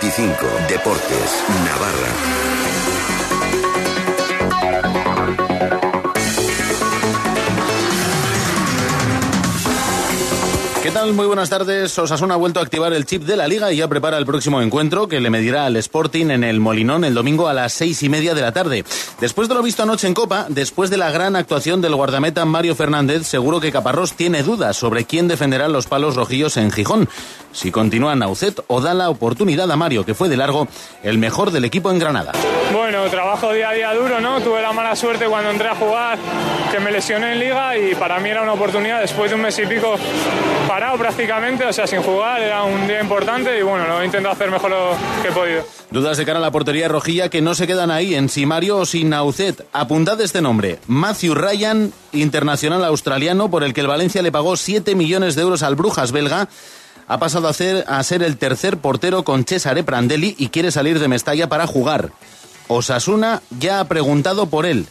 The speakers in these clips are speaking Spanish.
25. Deportes. Navarra. ¿Qué tal? Muy buenas tardes. Osasuna ha vuelto a activar el chip de la liga y ya prepara el próximo encuentro que le medirá al Sporting en el Molinón el domingo a las seis y media de la tarde. Después de lo visto anoche en Copa, después de la gran actuación del guardameta Mario Fernández, seguro que Caparrós tiene dudas sobre quién defenderá los palos rojillos en Gijón. Si continúa Naucet o da la oportunidad a Mario, que fue de largo el mejor del equipo en Granada. Bueno, trabajo día a día duro, ¿no? Tuve la mala suerte cuando entré a jugar que me lesioné en liga y para mí era una oportunidad después de un mes y pico parado prácticamente, o sea, sin jugar, era un día importante y bueno, lo he intentado hacer mejor lo que he podido. Dudas de cara a la portería rojilla que no se quedan ahí en si Mario o si Naucet. Apuntad este nombre, Matthew Ryan, internacional australiano, por el que el Valencia le pagó 7 millones de euros al Brujas belga ha pasado a ser, a ser el tercer portero con Cesare Prandelli y quiere salir de Mestalla para jugar. Osasuna ya ha preguntado por él.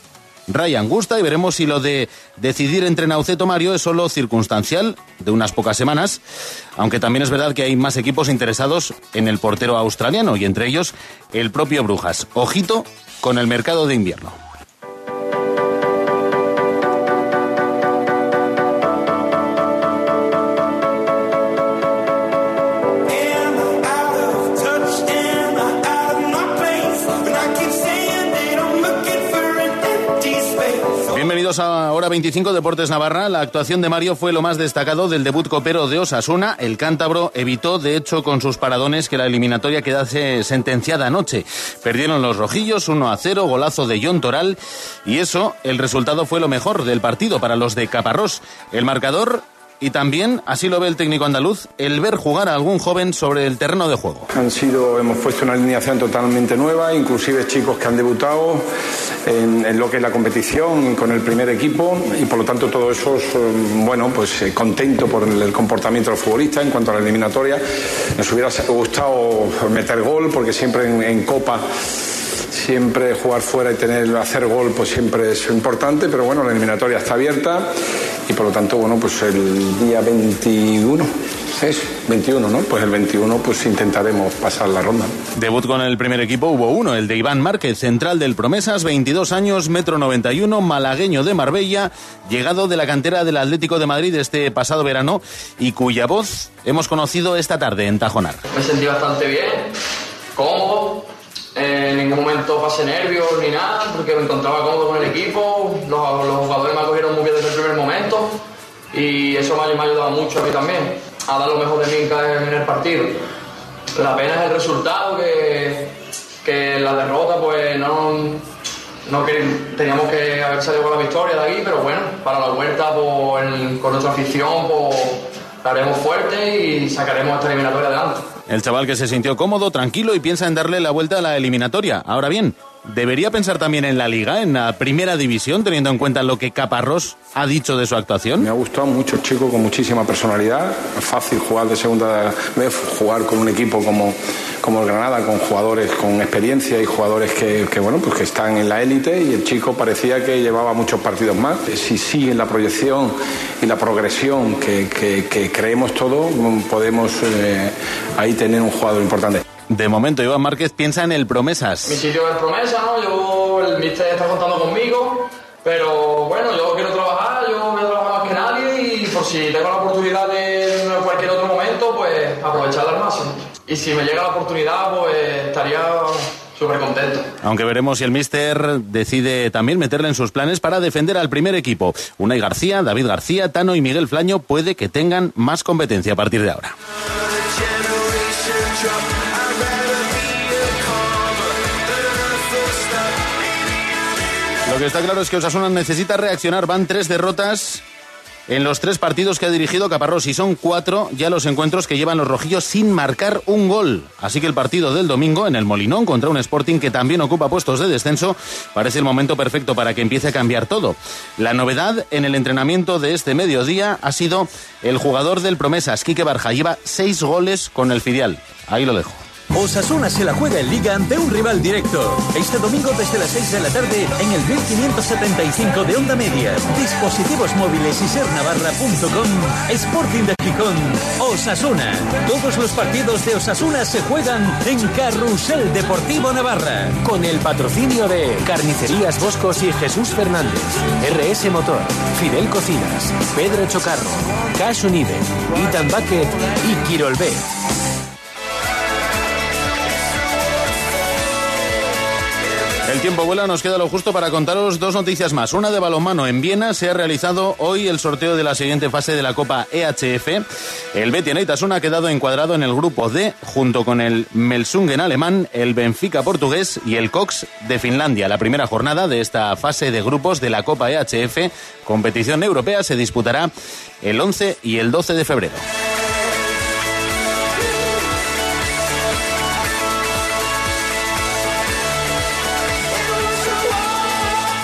Ryan gusta y veremos si lo de decidir entre Nauceto Mario es solo circunstancial de unas pocas semanas, aunque también es verdad que hay más equipos interesados en el portero australiano y entre ellos el propio Brujas. Ojito con el mercado de invierno. Bienvenidos a Hora 25 Deportes Navarra. La actuación de Mario fue lo más destacado del debut copero de Osasuna. El cántabro evitó, de hecho, con sus paradones que la eliminatoria quedase sentenciada anoche. Perdieron los rojillos 1 a 0, golazo de John Toral. Y eso, el resultado fue lo mejor del partido para los de Caparrós. El marcador y también, así lo ve el técnico andaluz, el ver jugar a algún joven sobre el terreno de juego. Han sido, hemos puesto una alineación totalmente nueva, inclusive chicos que han debutado en, lo que es la competición con el primer equipo y por lo tanto todo eso, es, bueno, pues eh, contento por el, comportamiento de los futbolistas en cuanto a la eliminatoria. Nos hubiera gustado meter gol porque siempre en, en Copa siempre jugar fuera y tener hacer gol pues siempre es importante pero bueno la eliminatoria está abierta por lo tanto bueno pues el día 21 es 21 no pues el 21 pues intentaremos pasar la ronda Debut con el primer equipo hubo uno, el de Iván Márquez, central del Promesas, 22 años, metro 91, malagueño de Marbella, llegado de la cantera del Atlético de Madrid este pasado verano y cuya voz hemos conocido esta tarde en Tajonar. Me sentí bastante bien, cómodo, en ningún momento pasé nervios ni nada, porque me encontraba cómodo con el equipo, los, los jugadores me acogieron muy bien desde el primer momento y eso me, ha- ayudado mucho a mí también, a dar lo mejor de mí en, el partido. La pena es el resultado, que, que la derrota pues no, no teníamos que haber salido con la victoria de aquí, pero bueno, para la vuelta pues, con nuestra afición pues, la haremos fuerte y sacaremos esta eliminatoria adelante. El chaval que se sintió cómodo, tranquilo y piensa en darle la vuelta a la eliminatoria. Ahora bien, ¿debería pensar también en la liga, en la primera división, teniendo en cuenta lo que Caparrós ha dicho de su me actuación? ha gustado mucho chico con muchísima personalidad fácil jugar de segunda vez jugar con un equipo como como el Granada con jugadores con experiencia y jugadores que, que, bueno pues que están en la élite y el chico parecía que llevaba muchos partidos más si sigue la proyección y la progresión que, que- que creemos todos podemos eh, ahí tener un jugador importante De momento, Iván Márquez piensa en el Mi Promesas. sitio es promesa, ¿no? Yo, el mister está contando conmigo, pero bueno, yo quiero trabajar, yo voy a trabajar más que nadie y por si tengo la oportunidad de en cualquier otro momento, pues aprovecharla al máximo. Y si me llega la oportunidad, pues estaría súper contento. Aunque veremos si el míster decide también meterle en sus planes para defender al primer equipo. Unai García, David García, Tano y Miguel Flaño puede que tengan más competencia a partir de ahora. Lo que está claro es que Osasuna necesita reaccionar. Van tres derrotas en los tres partidos que ha dirigido Caparrós y son cuatro ya los encuentros que llevan los rojillos sin marcar un gol. Así que el partido del domingo en el Molinón contra un Sporting que también ocupa puestos de descenso parece el momento perfecto para que empiece a cambiar todo. La novedad en el entrenamiento de este mediodía ha sido el jugador del Promesas, Quique Barja. Lleva seis goles con el filial. Ahí lo dejo. Osasuna se la juega en Liga ante un rival directo. Este domingo desde las 6 de la tarde en el 1575 de Onda Media. Dispositivos móviles y sernavarra.com. Sporting de Gijón. Osasuna. Todos los partidos de Osasuna se juegan en Carrusel Deportivo Navarra. Con el patrocinio de Carnicerías Boscos y Jesús Fernández. RS Motor. Fidel Cocinas. Pedro Chocarro. Cash Unive. Ethan Bucket y Quirolbet. El tiempo vuela, nos queda lo justo para contaros dos noticias más. Una de balonmano en Viena, se ha realizado hoy el sorteo de la siguiente fase de la Copa EHF. El Betis Neitasuna ha quedado encuadrado en el grupo D, junto con el Melsungen alemán, el Benfica portugués y el Cox de Finlandia. La primera jornada de esta fase de grupos de la Copa EHF, competición europea, se disputará el 11 y el 12 de febrero.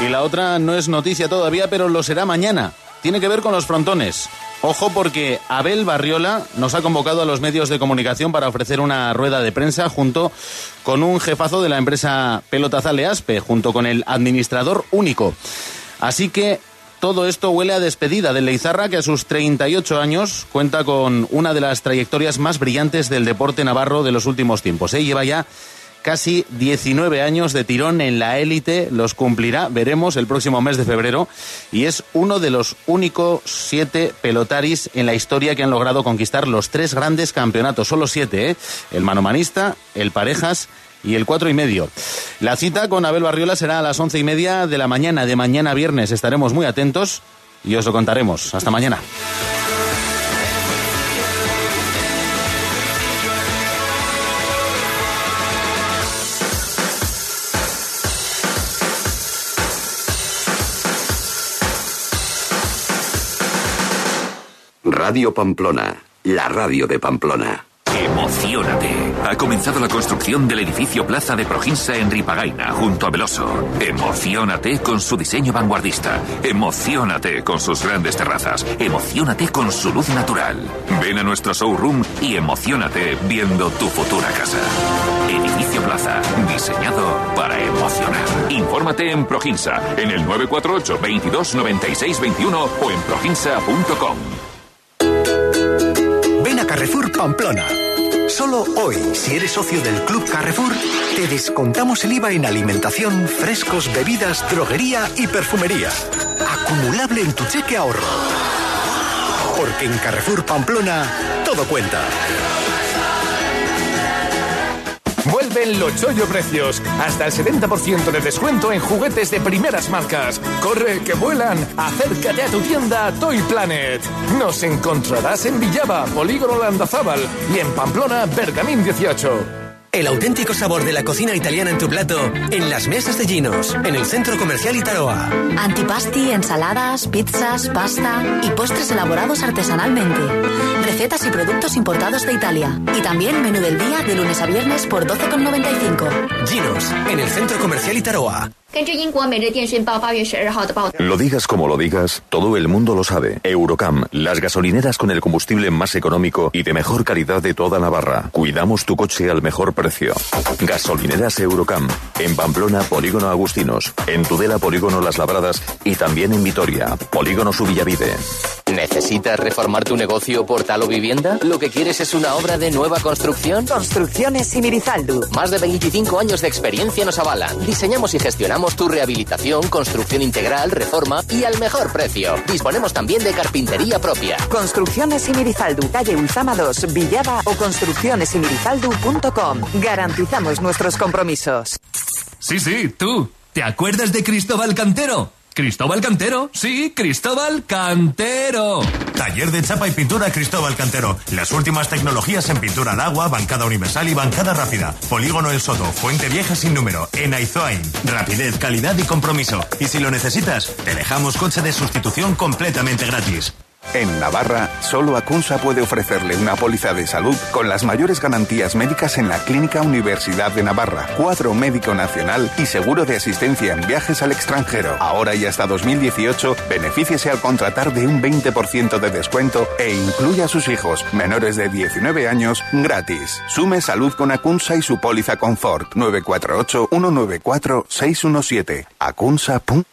Y la otra no es noticia todavía, pero lo será mañana. Tiene que ver con los frontones. Ojo porque Abel Barriola nos ha convocado a los medios de comunicación para ofrecer una rueda de prensa junto con un jefazo de la empresa Pelotazale Aspe, junto con el administrador único. Así que todo esto huele a despedida del Leizarra, que a sus 38 años cuenta con una de las trayectorias más brillantes del deporte navarro de los últimos tiempos. ¿eh? Lleva ya casi 19 años de tirón en la élite, los cumplirá, veremos, el próximo mes de febrero, y es uno de los únicos siete pelotaris en la historia que han logrado conquistar los tres grandes campeonatos, solo siete, ¿eh? el manomanista, el parejas y el cuatro y medio. La cita con Abel Barriola será a las once y media de la mañana de mañana viernes. Estaremos muy atentos y os lo contaremos. Hasta mañana. Radio Pamplona, la radio de Pamplona. Emocionate. Ha comenzado la construcción del edificio Plaza de Proginsa en Ripagaina, junto a Veloso. Emocionate con su diseño vanguardista. Emocionate con sus grandes terrazas. Emocionate con su luz natural. Ven a nuestro showroom y emocionate viendo tu futura casa. Edificio Plaza, diseñado para emocionar. Infórmate en Proginsa, en el 948 22 96 21 o en proginsa.com. Pamplona. Solo hoy, si eres socio del Club Carrefour, te descontamos el IVA en alimentación, frescos, bebidas, droguería y perfumería. Acumulable en tu cheque ahorro. Porque en Carrefour Pamplona todo cuenta. Vuelven los chollo precios. Hasta el 70% de descuento en juguetes de primeras marcas. Corre, que vuelan. Acércate a tu tienda Toy Planet. Nos encontrarás en Villaba, Polígono Landazábal y en Pamplona, Bergamín 18. El auténtico sabor de la cocina italiana en tu plato, en las mesas de Ginos, en el centro comercial Itaroa. Antipasti, ensaladas, pizzas, pasta y postres elaborados artesanalmente. Recetas y productos importados de Italia. Y también menú del día de lunes a viernes por 12,95. Ginos, en el centro comercial Itaroa. Lo digas como lo digas, todo el mundo lo sabe. Eurocam, las gasolineras con el combustible más económico y de mejor calidad de toda Navarra. Cuidamos tu coche al mejor precio. Gasolineras Eurocam, en Pamplona, Polígono Agustinos, en Tudela, Polígono Las Labradas y también en Vitoria, Polígono Subillavide. ¿Necesitas reformar tu negocio, portal o vivienda? ¿Lo que quieres es una obra de nueva construcción? Construcciones Simirizaldu. Más de 25 años de experiencia nos avalan. Diseñamos y gestionamos tu rehabilitación, construcción integral, reforma y al mejor precio. Disponemos también de carpintería propia. Construcciones Simirizaldu, calle Ulzama 2, Villaba o construccionesimirizaldu.com. Garantizamos nuestros compromisos. Sí, sí, tú. ¿Te acuerdas de Cristóbal Cantero? Cristóbal Cantero, sí, Cristóbal Cantero. Taller de chapa y pintura Cristóbal Cantero. Las últimas tecnologías en pintura al agua, bancada universal y bancada rápida. Polígono El Soto, Fuente Vieja sin número, en Aizoain. Rapidez, calidad y compromiso. Y si lo necesitas, te dejamos coche de sustitución completamente gratis. En Navarra, solo Acunsa puede ofrecerle una póliza de salud con las mayores garantías médicas en la Clínica Universidad de Navarra, cuadro médico nacional y seguro de asistencia en viajes al extranjero. Ahora y hasta 2018, benefíciese al contratar de un 20% de descuento e incluya a sus hijos menores de 19 años gratis. Sume salud con Acunsa y su póliza Confort 948 194 617. Acunsa.com